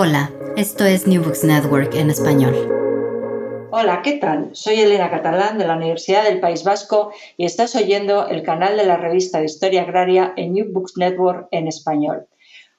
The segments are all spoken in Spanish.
Hola, esto es New Books Network en español. Hola, ¿qué tal? Soy Elena Catalán de la Universidad del País Vasco y estás oyendo el canal de la revista de Historia Agraria en New Books Network en español.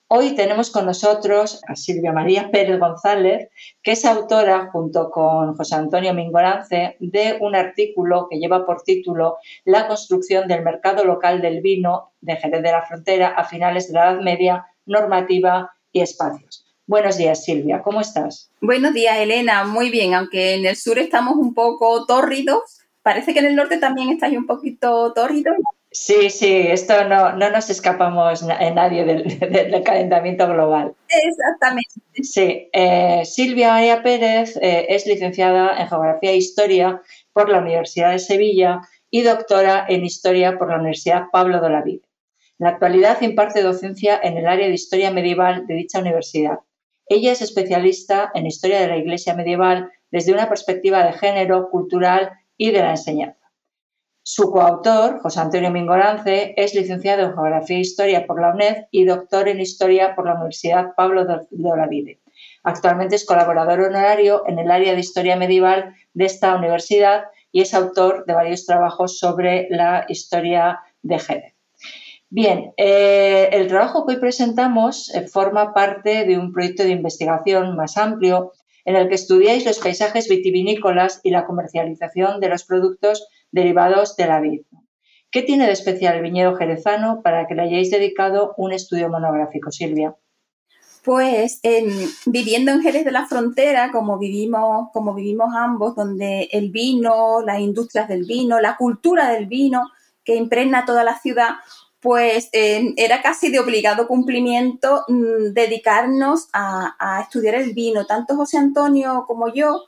Hoy tenemos con nosotros a Silvia María Pérez González, que es autora, junto con José Antonio Mingorance, de un artículo que lleva por título La construcción del mercado local del vino de Jerez de la Frontera a finales de la Edad Media, normativa y espacios. Buenos días, Silvia, ¿cómo estás? Buenos días, Elena. Muy bien, aunque en el sur estamos un poco tórridos, parece que en el norte también estáis un poquito tórridos. Sí, sí, esto no, no nos escapamos en nadie del, calentamiento global. Exactamente. Sí, eh, Silvia María Pérez eh, es licenciada en Geografía e Historia por la Universidad de Sevilla y doctora en Historia por la Universidad Pablo de Olavide. En la actualidad imparte docencia en el área de Historia Medieval de dicha universidad. Ella es especialista en Historia de la Iglesia Medieval desde una perspectiva de género, cultural y de la enseñanza. Su coautor, José Antonio Mingorance, es licenciado en Geografía e Historia por la UNED y doctor en Historia por la Universidad Pablo de Olavide. Actualmente es colaborador honorario en el área de Historia Medieval de esta universidad y es autor de varios trabajos sobre la historia de Jerez. Bien, eh, el trabajo que hoy presentamos eh, forma parte de un proyecto de investigación más amplio en el que estudiáis los paisajes vitivinícolas y la comercialización de los productos derivados de la vid. ¿Qué tiene de especial el viñedo jerezano para que le hayáis dedicado un estudio monográfico, Silvia? Pues viviendo en Jerez de la Frontera, como vivimos, como vivimos ambos, donde el vino, las industrias del vino, la cultura del vino que impregna toda la ciudad, pues eh, era casi de obligado cumplimiento mm, dedicarnos a, estudiar el vino. Tanto José Antonio como yo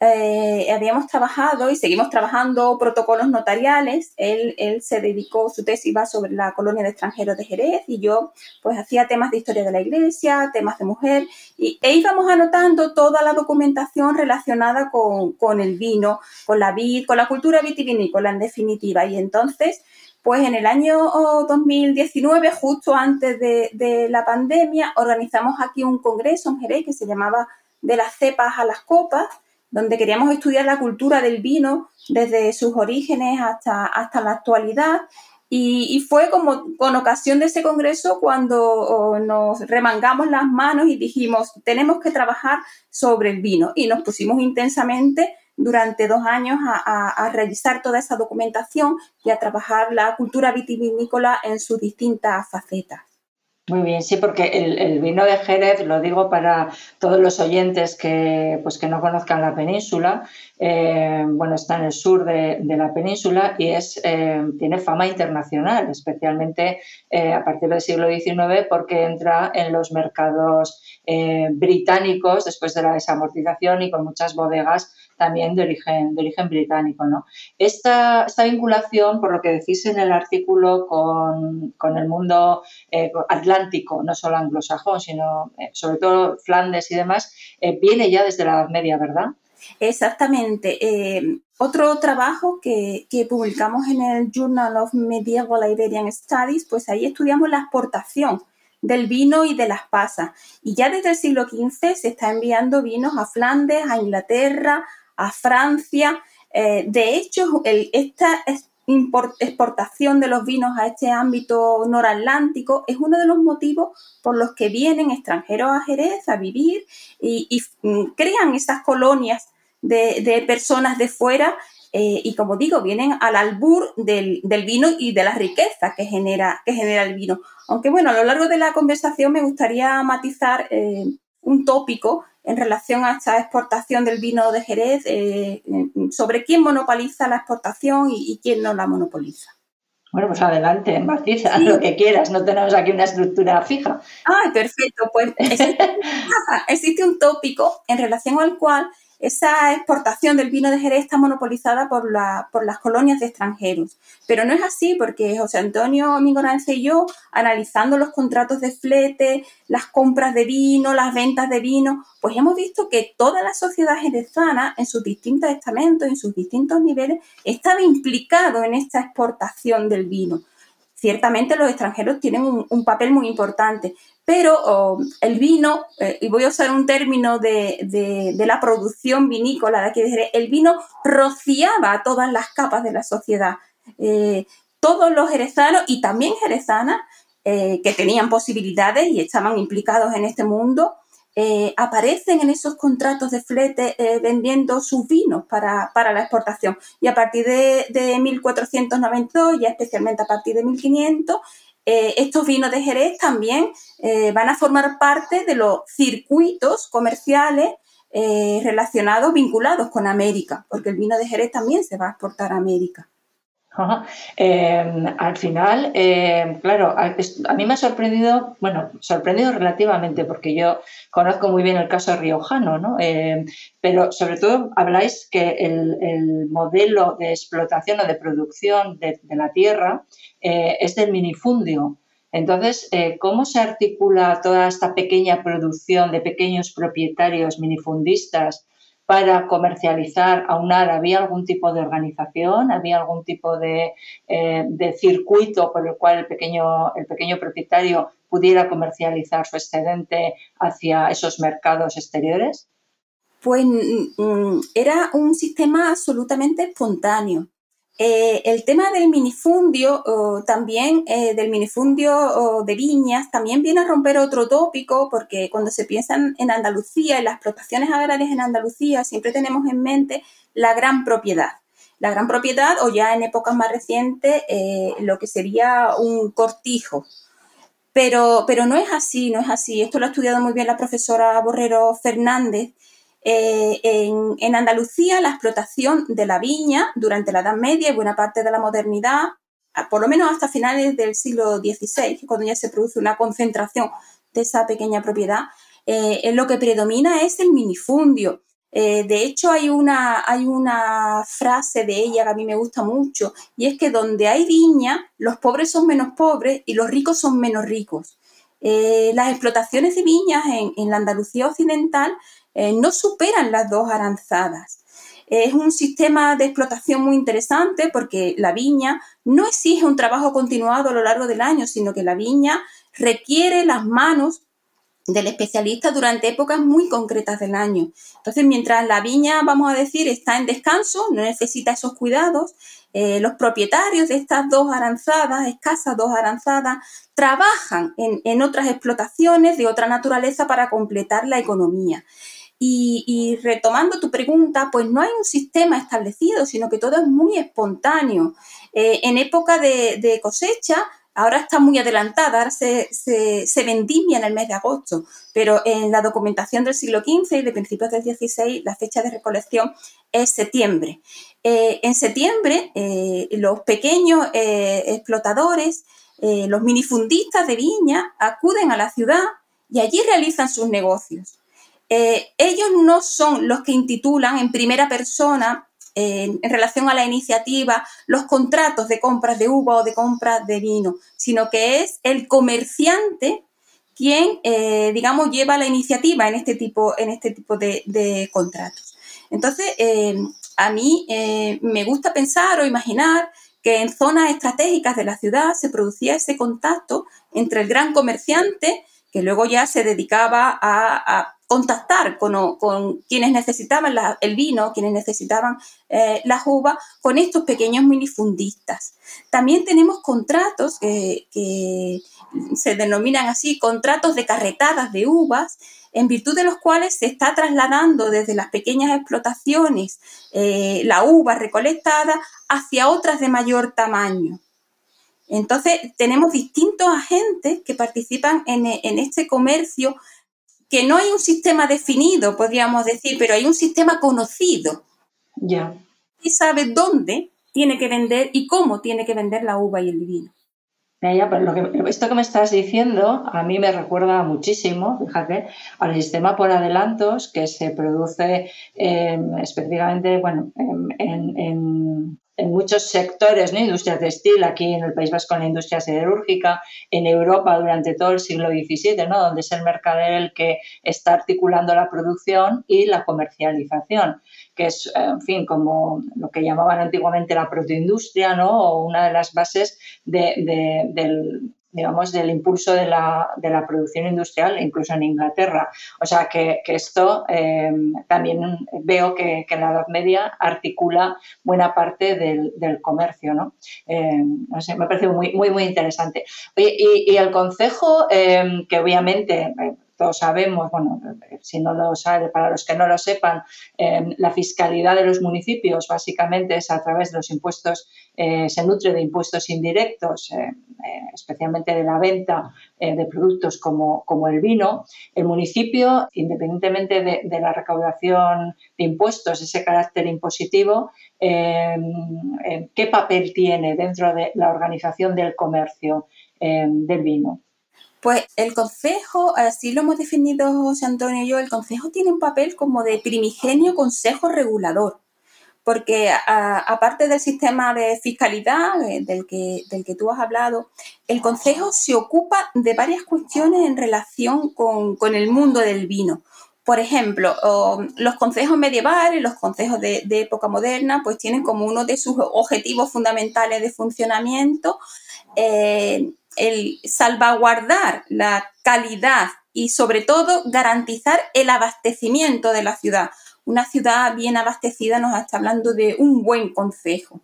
eh, habíamos trabajado y seguimos trabajando protocolos notariales. Él, él, se dedicó, su tesis iba sobre la colonia de extranjeros de Jerez y yo pues hacía temas de historia de la iglesia, temas de mujer y, e íbamos anotando toda la documentación relacionada con, con el vino, con la vid, con la cultura vitivinícola en definitiva. Y entonces pues en el año 2019, justo antes de, la pandemia, organizamos aquí un congreso en Jerez que se llamaba De las cepas a las copas, donde queríamos estudiar la cultura del vino desde sus orígenes hasta, hasta la actualidad. Y, fue como con ocasión de ese congreso cuando nos remangamos las manos y dijimos, tenemos que trabajar sobre el vino. Y nos pusimos intensamente durante dos años a, revisar toda esa documentación y a trabajar la cultura vitivinícola en sus distintas facetas. Muy bien, sí, porque el, vino de Jerez, lo digo para todos los oyentes que, pues, que no conozcan la península, eh, bueno, está en el sur de, la península y es, eh, tiene fama internacional, especialmente eh, a partir del siglo XIX porque entra en los mercados británicos después de la desamortización y con muchas bodegas también de origen, de origen británico. ¿no? Esta, esta vinculación, por lo que decís en el artículo, con, con el mundo atlántico, no solo anglosajón, sino sobre todo Flandes y demás, viene ya desde la Edad Media, ¿verdad? Exactamente. Eh, otro trabajo que, publicamos en el Journal of Medieval Iberian Studies, pues ahí estudiamos la exportación del vino y de las pasas. Y ya desde el siglo XV se está enviando vinos a Flandes, a Inglaterra, a Francia. Eh, de hecho, esta exportación de los vinos a este ámbito noratlántico es uno de los motivos por los que vienen extranjeros a Jerez a vivir y, mm, crean esas colonias de, personas de fuera eh, y como digo, vienen al albur del, vino y de la riqueza que genera, que genera el vino. Aunque bueno, a lo largo de la conversación me gustaría matizar eh, un tópico en relación a esta exportación del vino de Jerez, eh, sobre quién monopoliza la exportación y, quién no la monopoliza. Bueno, pues adelante, matiza lo que quieras, no tenemos aquí una estructura fija. Ay, perfecto, pues existe un tópico en relación al cual esa exportación del vino de Jerez está monopolizada por, las colonias de extranjeros. Pero no es así porque José Antonio Mingorance y yo, analizando los contratos de flete, las compras de vino, las ventas de vino, pues hemos visto que toda la sociedad jerezana, en sus distintos estamentos, en sus distintos niveles, estaba implicado en esta exportación del vino ciertamente los extranjeros tienen un, papel muy importante, pero el vino, eh, y voy a usar un término de, la producción vinícola de aquí de el vino rociaba todas las capas de la sociedad. Eh, todos los jerezanos y también jerezanas eh, que tenían posibilidades y estaban implicados en este mundo, aparecen en esos contratos de flete vendiendo sus vinos para, la exportación. Y a partir de, de 1492, ya especialmente a partir de 1500, estos vinos de Jerez también van a formar parte de los circuitos comerciales relacionados, vinculados con América, porque el vino de Jerez también se va a exportar a América. Em, al final, em, claro, a, mí me ha sorprendido, bueno, sorprendido relativamente, porque yo conozco muy bien el caso riojano, ¿no? Em, pero sobre todo habláis que el, modelo de explotación o de producción de, la tierra eh, es del minifundio. Entonces, eh, ¿cómo se articula toda esta pequeña producción de pequeños propietarios minifundistas para comercializar, aunar, ¿había algún tipo de organización? ¿Había algún tipo de, eh, circuito por el cual el pequeño, el pequeño propietario pudiera comercializar su excedente hacia esos mercados exteriores? Pues mm, mm, era un sistema absolutamente espontáneo. Eh, el tema del minifundio, también eh, del minifundio de viñas, también viene a romper otro tópico, porque cuando se piensa en Andalucía, en las explotaciones agrarias en Andalucía, siempre tenemos en mente la gran propiedad. La gran propiedad, o ya en épocas más recientes, eh, lo que sería un cortijo. Pero, pero no es así, no es así. Esto lo ha estudiado muy bien la profesora Borrero Fernández eh, en, Andalucía, la explotación de la viña durante la Edad Media y buena parte de la modernidad, por lo menos hasta finales del siglo XVI, cuando ya se produce una concentración de esa pequeña propiedad, eh, lo que predomina es el minifundio. Eh, de hecho, hay una, hay una frase de ella que a mí me gusta mucho, y es que donde hay viña, los pobres son menos pobres y los ricos son menos ricos. las explotaciones de viñas en, en la Andalucía occidental eh, no superan las dos aranzadas. Es un sistema de explotación muy interesante porque la viña no exige un trabajo continuado a lo largo del año, sino que la viña requiere las manos del especialista durante épocas muy concretas del año. Entonces, mientras la viña, vamos a decir, está en descanso, no necesita esos cuidados, eh, los propietarios de estas dos aranzadas, escasas dos aranzadas, trabajan en otras explotaciones de otra naturaleza para completar la economía. Y, retomando tu pregunta, pues no hay un sistema establecido, sino que todo es muy espontáneo. Eh, en época de, cosecha, ahora está muy adelantada, ahora se, vendimia en el mes de agosto, pero en la documentación del siglo XV y de principios del XVI, la fecha de recolección es septiembre. Eh, en septiembre, eh, los pequeños explotadores, los minifundistas de viña, acuden a la ciudad y allí realizan sus negocios. Eh, ellos no son los que intitulan en primera persona en relación a la iniciativa los contratos de compras de uva o de compras de vino, sino que es el comerciante quien, eh, digamos, lleva la iniciativa en este tipo, en este tipo de, contratos. Entonces, eh, a mí me gusta pensar o imaginar que en zonas estratégicas de la ciudad se producía ese contacto entre el gran comerciante, que luego ya se dedicaba a contactar con, quienes necesitaban el vino, quienes necesitaban eh, las uvas, con estos pequeños minifundistas. También tenemos contratos que se denominan así, contratos de carretadas de uvas, en virtud de los cuales se está trasladando desde las pequeñas explotaciones eh, la uva recolectada hacia otras de mayor tamaño. Entonces, tenemos distintos agentes que participan en este comercio que no hay un sistema definido, podríamos decir, pero hay un sistema conocido. Ya. Y sabe dónde tiene que vender y cómo tiene que vender la uva y el vino. Ya, pero lo que, esto que me estás diciendo a mí me recuerda muchísimo, fíjate, al sistema por adelantos que se produce em, específicamente bueno, en, en muchos sectores, ¿no? industria textil, aquí en el País Vasco en la industria siderúrgica, en Europa durante todo el siglo XVII, ¿no? donde es el mercader el que está articulando la producción y la comercialización, que es, en fin, como lo que llamaban antiguamente la protoindustria, ¿no? o una de las bases del, digamos, del impulso de la, de la, producción industrial, incluso en Inglaterra. O sea que, que esto eh, también veo que, que, la Edad Media articula buena parte del, del comercio, ¿no? Eh, no sé, me parece muy, muy, muy interesante. Oye, y, y, el consejo, eh, que obviamente todos sabemos, bueno, si no lo sabe, para los que no lo sepan, eh, la fiscalidad de los municipios básicamente es a través de los impuestos, eh, se nutre de impuestos indirectos, eh, especialmente de la venta de productos como, como, el vino. El municipio, independientemente de, de, la recaudación de impuestos, ese carácter impositivo, ¿qué papel tiene dentro de la organización del comercio del vino? Pues el consejo, así lo hemos definido José Antonio y yo, el consejo tiene un papel como de primigenio consejo regulador, porque aparte del sistema de fiscalidad eh, del que, del que tú has hablado, el consejo se ocupa de varias cuestiones en relación con, con el mundo del vino. Por ejemplo, los consejos medievales, los consejos de, época moderna, pues tienen como uno de sus objetivos fundamentales de funcionamiento eh, el salvaguardar la calidad y sobre todo garantizar el abastecimiento de la ciudad. Una ciudad bien abastecida nos está hablando de un buen consejo.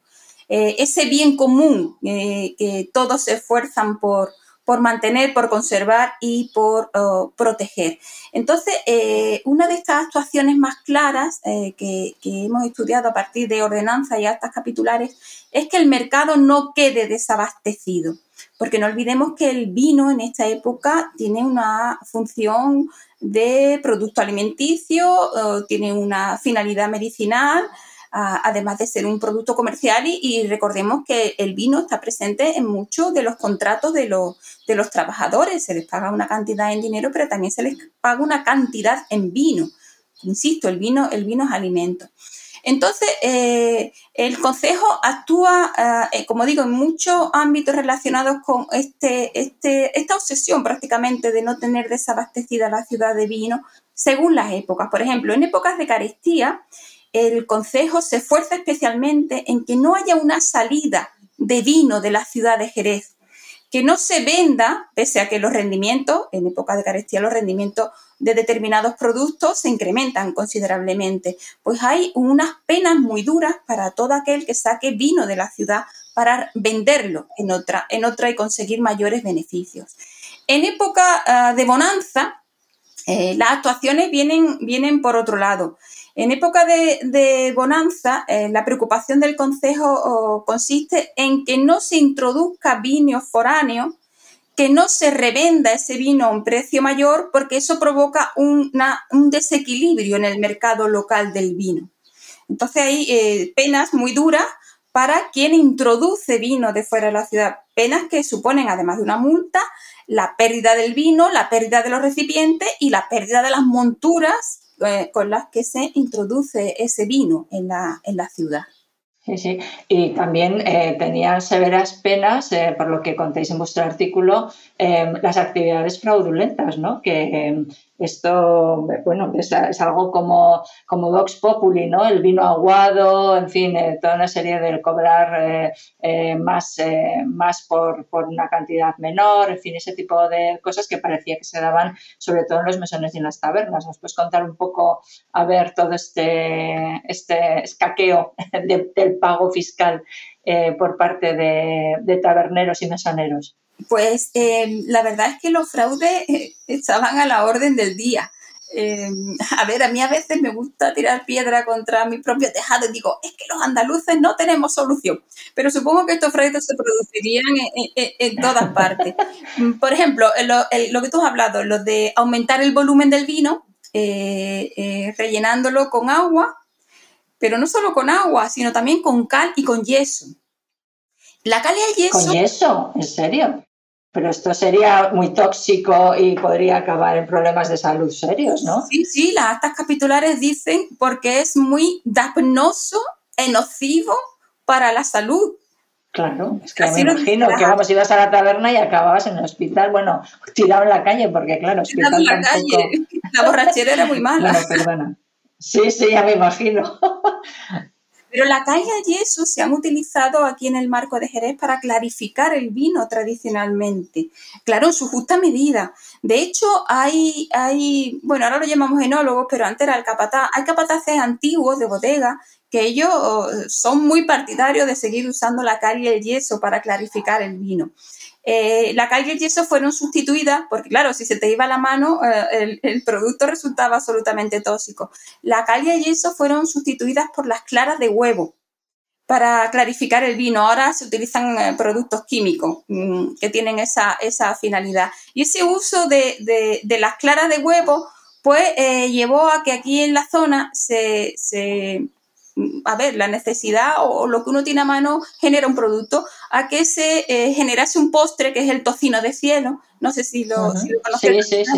Eh, ese bien común eh, que todos se esfuerzan por, por mantener, por conservar y por uh, proteger. Entonces, eh, una de estas actuaciones más claras que, que, hemos estudiado a partir de ordenanzas y actas capitulares es que el mercado no quede desabastecido porque no olvidemos que el vino en esta época tiene una función de producto alimenticio, tiene una finalidad medicinal, además de ser un producto comercial y, recordemos que el vino está presente en muchos de los contratos de los, de los trabajadores, se les paga una cantidad en dinero, pero también se les paga una cantidad en vino. Insisto, el vino, el vino es alimento. Entonces, eh, el Consejo actúa, eh, como digo, en muchos ámbitos relacionados con este, este, esta obsesión prácticamente de no tener desabastecida la ciudad de vino según las épocas. Por ejemplo, en épocas de carestía, el Consejo se esfuerza especialmente en que no haya una salida de vino de la ciudad de Jerez, que no se venda, pese a que los rendimientos, en época de carestía, los rendimientos de determinados productos se incrementan considerablemente, pues hay unas penas muy duras para todo aquel que saque vino de la ciudad para venderlo en otra, en otra y conseguir mayores beneficios. En época uh, de bonanza, eh, las actuaciones vienen, vienen por otro lado. En época de, bonanza, eh, la preocupación del Consejo consiste en que no se introduzca vino foráneo que no se revenda ese vino a un precio mayor porque eso provoca un desequilibrio en el mercado local del vino. Entonces hay eh, penas muy duras para quien introduce vino de fuera de la ciudad, penas que suponen, además de una multa, la pérdida del vino, la pérdida de los recipientes y la pérdida de las monturas eh, con las que se introduce ese vino en la, en la ciudad. Sí, sí. Y también eh, tenían severas penas, eh, por lo que contéis en vuestro artículo, las actividades fraudulentas, ¿no? Que esto, bueno, es, algo como, como Vox Populi, ¿no? El vino aguado, en fin, eh, toda una serie de cobrar eh, eh, más, más por, por, una cantidad menor, en fin, ese tipo de cosas que parecía que se daban sobre todo en los mesones y en las tabernas. ¿Nos puedes contar un poco, a ver, todo este, este escaqueo de, del pago fiscal por parte de taberneros y mesoneros? Pues eh, la verdad es que los fraudes eh, estaban a la orden del día. Eh, a ver, a mí a veces me gusta tirar piedra contra mi propio tejado y digo, es que los andaluces no tenemos solución, pero supongo que estos fraudes se producirían en, en, en todas partes. Por ejemplo, lo, lo, que tú has hablado, lo de aumentar el volumen del vino, eh, eh, rellenándolo con agua, pero no solo con agua, sino también con cal y con yeso. La cal y el yeso. ¿Con yeso? ¿En serio? Pero esto sería muy tóxico y podría acabar en problemas de salud serios, ¿no? Sí, sí, las actas capitulares dicen porque es muy dapnoso e nocivo para la salud. Claro, es que me imagino que vamos, ibas a la taberna y acababas en el hospital, bueno, tirado en la calle, porque claro, hospital en la calle, la borrachera era muy mala. Bueno, perdona. Sí, sí, ya me imagino. Pero la calle y yeso se han utilizado aquí en el marco de Jerez para clarificar el vino tradicionalmente. Claro, en su justa medida. De hecho, hay, hay, bueno, ahora lo llamamos enólogos, pero antes era el capataz. Hay capataces antiguos de bodega que ellos oh, son muy partidarios de seguir usando la cal y el yeso para clarificar el vino. Eh, la cal y yeso fueron sustituidas, porque claro, si se te iba la mano, eh, el, producto resultaba absolutamente tóxico. La cal y yeso fueron sustituidas por las claras de huevo para clarificar el vino. Ahora se utilizan eh, productos químicos mm, que tienen esa, finalidad. Y ese uso de, las claras de huevo, pues llevó a que aquí en la zona se a ver, la necesidad o lo que uno tiene a mano genera un producto, a que se eh, generase un postre que es el tocino de cielo. No sé si lo, uh el cielo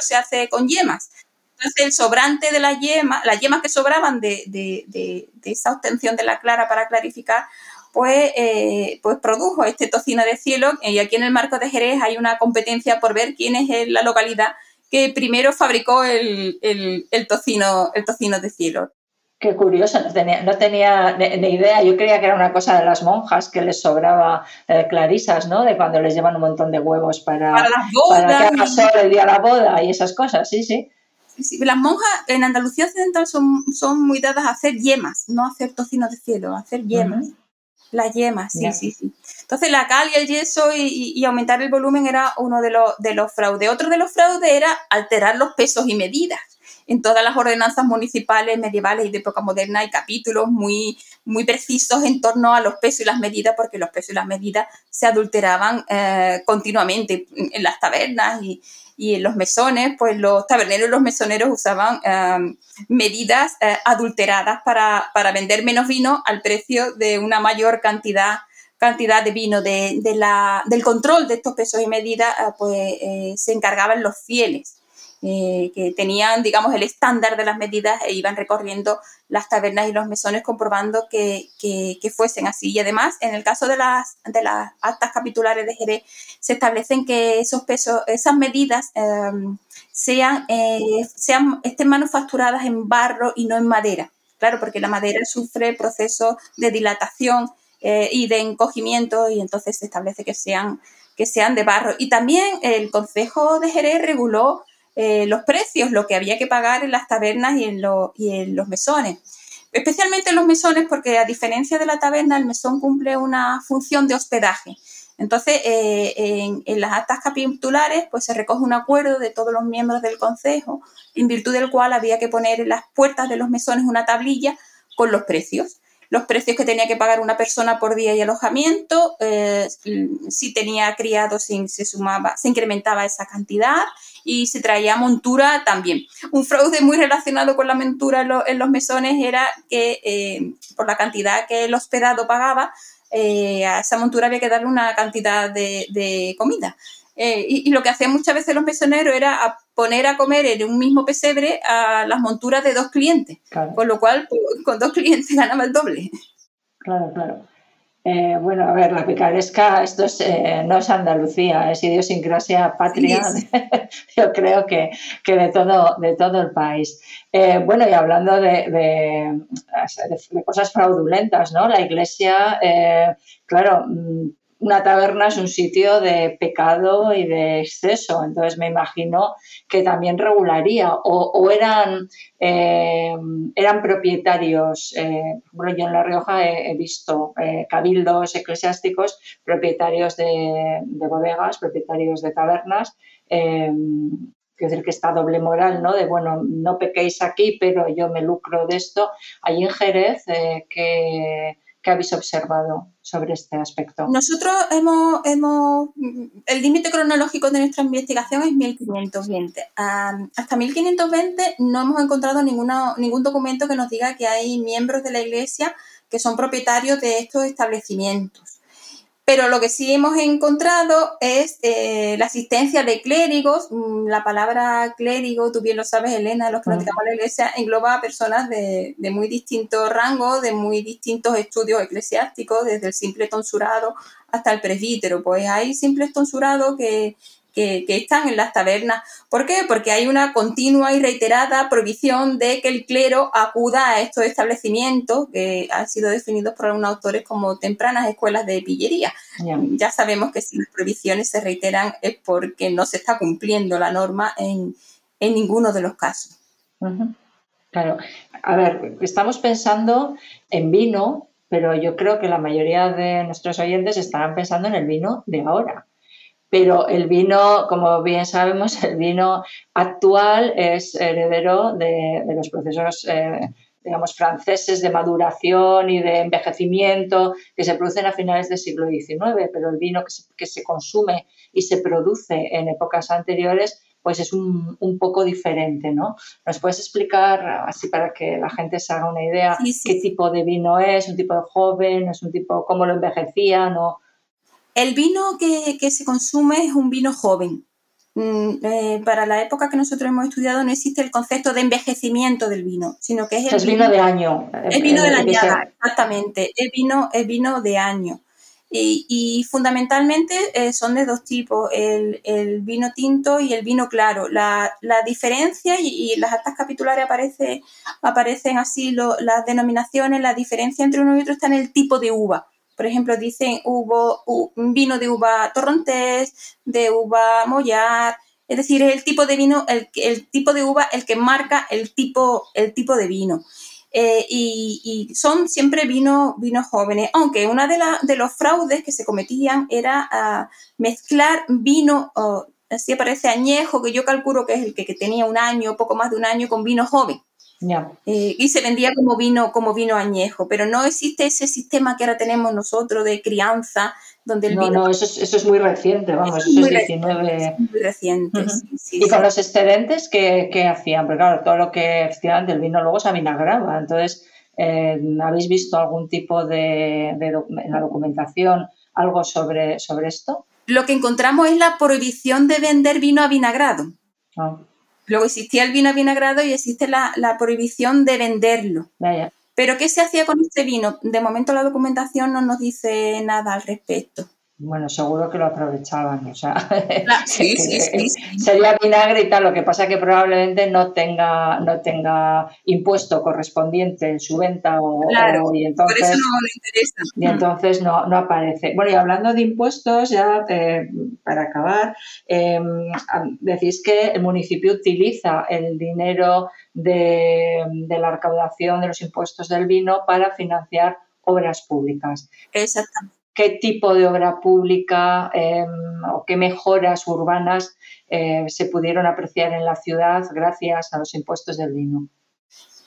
se hace con yemas. Entonces, el sobrante de la yema, las yemas que sobraban de, esa obtención de la clara para clarificar, pues, eh, pues produjo este tocino de cielo. Y aquí en el marco de Jerez hay una competencia por ver quién es la localidad que primero fabricó el, el, tocino, el tocino de cielo. Qué curioso, no tenía, no tenía ni, idea. Yo creía que era una cosa de las monjas que les sobraba eh, clarisas, ¿no? De cuando les llevan un montón de huevos para, para, para que haga el día de la boda y esas cosas, sí, sí. las monjas en Andalucía Occidental son, son muy dadas a hacer yemas, no a hacer tocino de cielo, a hacer yemas. Las yemas, sí, sí, sí. Entonces la cal y el yeso y, y, aumentar el volumen era uno de los, de los fraudes. Otro de los fraudes era alterar los pesos y medidas en todas las ordenanzas municipales medievales y de época moderna hay capítulos muy, muy precisos en torno a los pesos y las medidas, porque los pesos y las medidas se adulteraban eh, continuamente en las tabernas y, en los mesones, pues los taberneros y los mesoneros usaban eh, medidas eh, adulteradas para, vender menos vino al precio de una mayor cantidad cantidad de vino, de, la, del control de estos pesos y medidas, pues se encargaban los fieles. Eh, que tenían, digamos, el estándar de las medidas e iban recorriendo las tabernas y los mesones comprobando que, que, fuesen así. Y además, en el caso de las, de las actas capitulares de Jerez, se establecen que esos pesos, esas medidas em, sean, eh, sean, estén manufacturadas en barro y no en madera. Claro, porque la madera sufre procesos de dilatación eh, y de encogimiento y entonces se establece que sean, que sean de barro. Y también el Consejo de Jerez reguló eh, los precios, lo que había que pagar en las tabernas y en, y en los mesones. Especialmente en los mesones, porque a diferencia de la taberna, el mesón cumple una función de hospedaje. Entonces, eh, en, las actas capitulares, pues se recoge un acuerdo de todos los miembros del consejo, en virtud del cual había que poner en las puertas de los mesones una tablilla con los precios los precios que tenía que pagar una persona por día y alojamiento, eh, si tenía criados se sumaba, se incrementaba esa cantidad y se traía montura también. Un fraude muy relacionado con la montura en, los mesones era que eh, por la cantidad que el hospedado pagaba, eh, a esa montura había que darle una cantidad de comida. Eh, y, lo que hacían muchas veces los mesoneros era poner a comer en un mismo pesebre a las monturas de dos clientes, con lo cual pues, con dos clientes ganaba el doble. Claro, claro. Eh, bueno, a ver, la picaresca, esto es, eh, no es Andalucía, es idiosincrasia patria, yo creo que, de, todo, de todo el país. bueno, y hablando de, de, cosas fraudulentas, ¿no? La iglesia, claro, mm, una taberna es un sitio de pecado y de exceso, entonces me imagino que también regularía o, eran, eh, eran propietarios, eh, bueno, yo en La Rioja he, visto eh, cabildos eclesiásticos, propietarios de, bodegas, propietarios de tabernas, Quiero decir que esta doble moral, ¿no? De, bueno, no pequéis aquí, pero yo me lucro de esto. Allí en Jerez, que ¿Qué habéis observado sobre este aspecto? Nosotros hemos, hemos el límite cronológico de nuestra investigación es 1520. hasta 1520 no hemos encontrado ningún documento que nos diga que hay miembros de la Iglesia que son propietarios de estos establecimientos. Pero lo que sí hemos encontrado es eh, la asistencia de clérigos. Mm, la palabra clérigo, tú bien lo sabes, Elena, los que no la iglesia, engloba a personas de, de muy distintos rangos, de muy distintos estudios eclesiásticos, desde el simple tonsurado hasta el presbítero. Pues hay simples tonsurados que, que, están en las tabernas. ¿Por qué? Porque hay una continua y reiterada prohibición de que el clero acuda a estos establecimientos que han sido definidos por algunos autores como tempranas escuelas de pillería. Ya sabemos que si las prohibiciones se reiteran es porque no se está cumpliendo la norma en, ninguno de los casos. Claro. A ver, estamos pensando en vino, pero yo creo que la mayoría de nuestros oyentes estarán pensando en el vino de ahora pero el vino, como bien sabemos, el vino actual es heredero de, los procesos, eh, digamos, franceses de maduración y de envejecimiento que se producen a finales del siglo XIX, pero el vino que se, consume y se produce en épocas anteriores pues es un, poco diferente, ¿no? ¿Nos puedes explicar, así para que la gente se haga una idea, qué tipo de vino es, un tipo de joven, es un tipo, cómo lo envejecían o el vino que, se consume es un vino joven. Mm, eh, para la época que nosotros hemos estudiado no existe el concepto de envejecimiento del vino, sino que es el vino, de año. El vino de la añada, exactamente. El vino, el vino de año. Y, fundamentalmente eh, son de dos tipos, el, vino tinto y el vino claro. La, diferencia, y, las actas capitulares aparece, aparecen así las denominaciones, la diferencia entre uno y otro está en el tipo de uva. Por ejemplo, dicen hubo vino de uva torrontés, de uva mollar, es decir, es el tipo de vino, el, el tipo de uva el que marca el tipo, el tipo de vino. Eh, y, son siempre vinos vinos jóvenes, aunque uno de, de los fraudes que se cometían era ah, mezclar vino, así aparece añejo, que yo calculo que es el que, que, tenía un año, poco más de un año, con vino joven. Eh, y se vendía como vino, como vino añejo, pero no existe ese sistema que ahora tenemos nosotros de crianza, donde el no, vino... No, eso es, eso es muy reciente, vamos, eso es 19... Muy reciente, ¿Y con los excedentes ¿qué, hacían? Porque claro, todo lo que hacían del vino luego se avinagraba, entonces, eh, ¿habéis visto algún tipo de, en la documentación algo sobre, sobre esto? Lo que encontramos es la prohibición de vender vino avinagrado. Ah. Luego existía el vino vinagrado y existe la, prohibición de venderlo. Pero ¿qué se hacía con este vino? De momento la documentación no nos dice nada al respecto. Bueno, seguro que lo aprovechaban, o sea, sí, sí, sí, sería vinagre y tal, lo que pasa es que probablemente no tenga, no tenga impuesto correspondiente en su venta o, y entonces, por eso no le interesa. Y entonces no, no, aparece. Bueno, y hablando de impuestos, ya eh, para acabar, em, decís que el municipio utiliza el dinero de, de la recaudación de los impuestos del vino para financiar obras públicas. Exactamente qué tipo de obra pública em, o qué mejoras urbanas eh, se pudieron apreciar en la ciudad gracias a los impuestos del vino.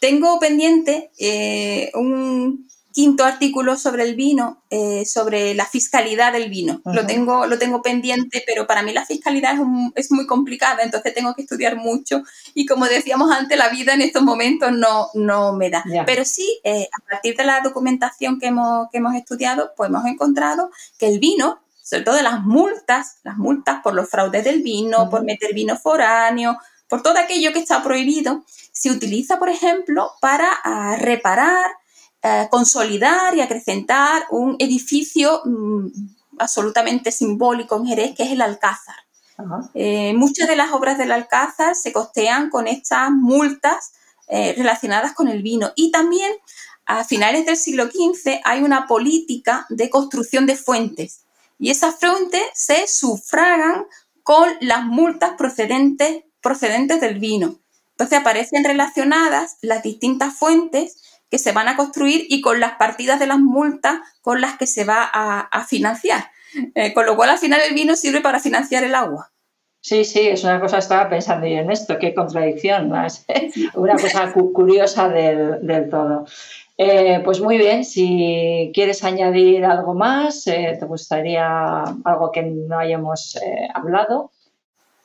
Tengo pendiente eh, un quinto artículo sobre el vino, eh, sobre la fiscalidad del vino. lo, tengo, lo tengo pendiente, pero para mí la fiscalidad es, muy complicada, entonces tengo que estudiar mucho y como decíamos antes, la vida en estos momentos no, no me da. Pero sí, eh, a partir de la documentación que hemos, que hemos estudiado, pues hemos encontrado que el vino, sobre todo las multas, las multas por los fraudes del vino, por meter vino foráneo, por todo aquello que está prohibido, se utiliza, por ejemplo, para ah, reparar eh, consolidar y acrecentar un edificio mm, absolutamente simbólico en Jerez, que es el Alcázar. Eh, muchas de las obras del Alcázar se costean con estas multas eh, relacionadas con el vino. Y también a finales del siglo XV hay una política de construcción de fuentes. Y esas fuentes se sufragan con las multas procedentes, procedentes del vino. Entonces aparecen relacionadas las distintas fuentes que se van a construir y con las partidas de las multas con las que se va a, financiar. Eh, con lo cual, al final, el vino sirve para financiar el agua. Sí, sí, es una cosa, estaba pensando yo en esto, qué contradicción, más una cosa curiosa del, todo. Eh, pues muy bien, si quieres añadir algo más, eh, te gustaría algo que no hayamos hablado.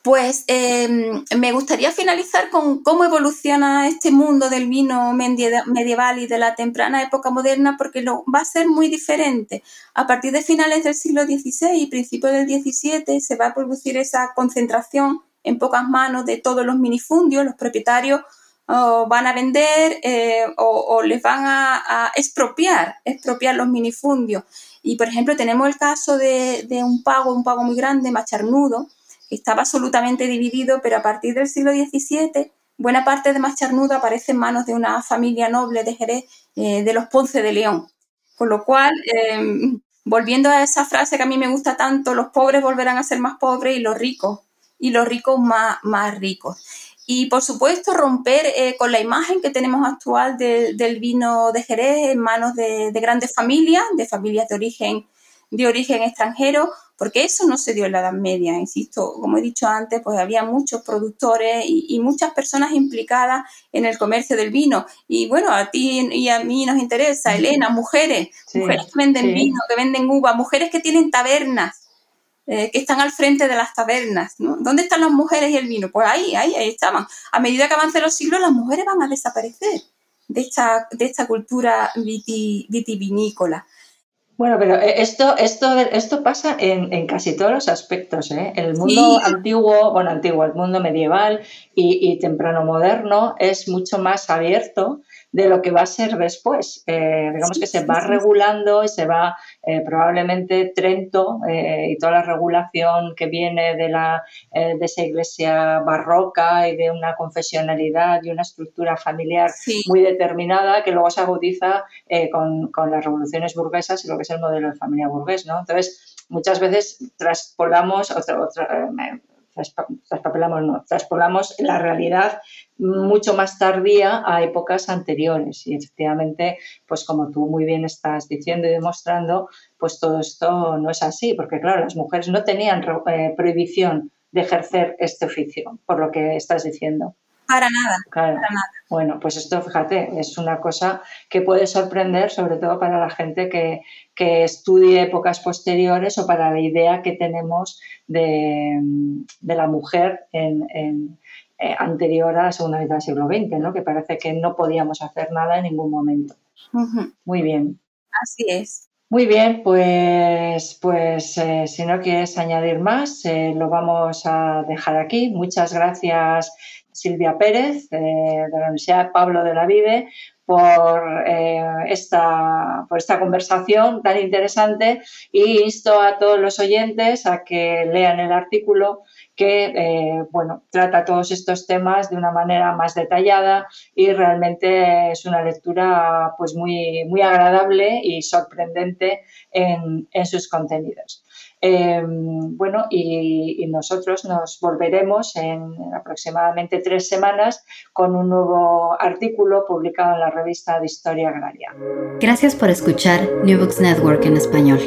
Pues em, me gustaría finalizar con cómo evoluciona este mundo del vino medieval y de la temprana época moderna, porque lo, va a ser muy diferente. A partir de finales del siglo XVI y principios del XVII se va a producir esa concentración en pocas manos de todos los minifundios. Los propietarios van a vender eh, o, les van a, expropiar, expropiar los minifundios. Y, por ejemplo, tenemos el caso de, de un pago, un pago muy grande, macharnudo, estaba absolutamente dividido, pero a partir del siglo XVII buena parte de Macharnudo aparece en manos de una familia noble de Jerez, eh, de los Ponce de León. Con lo cual, em, volviendo a esa frase que a mí me gusta tanto, los pobres volverán a ser más pobres y los ricos, y los ricos más, más ricos. Y por supuesto, romper eh, con la imagen que tenemos actual del vino de Jerez en manos de, de, grandes familias, de familias de origen, de origen extranjero, porque eso no se dio en la Edad Media, insisto, como he dicho antes, pues había muchos productores y, muchas personas implicadas en el comercio del vino. Y bueno, a ti y a mí nos interesa, Elena, mujeres, mujeres que venden vino, que venden uva, mujeres que tienen tabernas. Eh, que están al frente de las tabernas. ¿Dónde están las mujeres y el vino? Pues ahí, ahí, ahí estaban. A medida que avancen los siglos, las mujeres van a desaparecer de esta, de esta cultura vitivinícola. Bueno, pero eh, esto, esto, esto pasa en, casi todos los aspectos. ¿eh? El mundo antiguo, bueno, antiguo, el mundo medieval y, y, temprano moderno es mucho más abierto de lo que va a ser después. Eh, digamos que se va regulando y se va eh, probablemente Trento eh, y toda la regulación que viene de, la, de esa iglesia barroca y de una confesionalidad y una estructura familiar muy determinada que luego se agudiza con, con, las revoluciones burguesas y lo que es el modelo de familia burgués. ¿no? Entonces, muchas veces traspolamos, otra, otra, traspapelamos, no, traspolamos la realidad mucho más tardía a épocas anteriores. Y efectivamente, pues como tú muy bien estás diciendo y demostrando, pues todo esto no es así, porque claro, las mujeres no tenían eh, prohibición de ejercer este oficio, por lo que estás diciendo. Para nada, para nada. Bueno, pues esto, fíjate, es una cosa que puede sorprender, sobre todo para la gente que, estudie épocas posteriores o para la idea que tenemos de, la mujer en, eh, anterior a la segunda mitad del siglo XX, ¿no? que parece que no podíamos hacer nada en ningún momento. Muy bien. Así es. Muy bien, pues, pues eh, si no quieres añadir más, eh, lo vamos a dejar aquí. Muchas gracias, Silvia Pérez, de la Universidad Pablo de la Vide, por, esta, por esta conversación tan interesante y insto a todos los oyentes a que lean el artículo que eh, bueno, trata todos estos temas de una manera más detallada y realmente es una lectura pues muy, muy agradable y sorprendente en, sus contenidos. Em, bueno, y, nosotros nos volveremos en aproximadamente tres semanas con un nuevo artículo publicado en la revista de Historia Agraria. Gracias por escuchar New Books Network en español.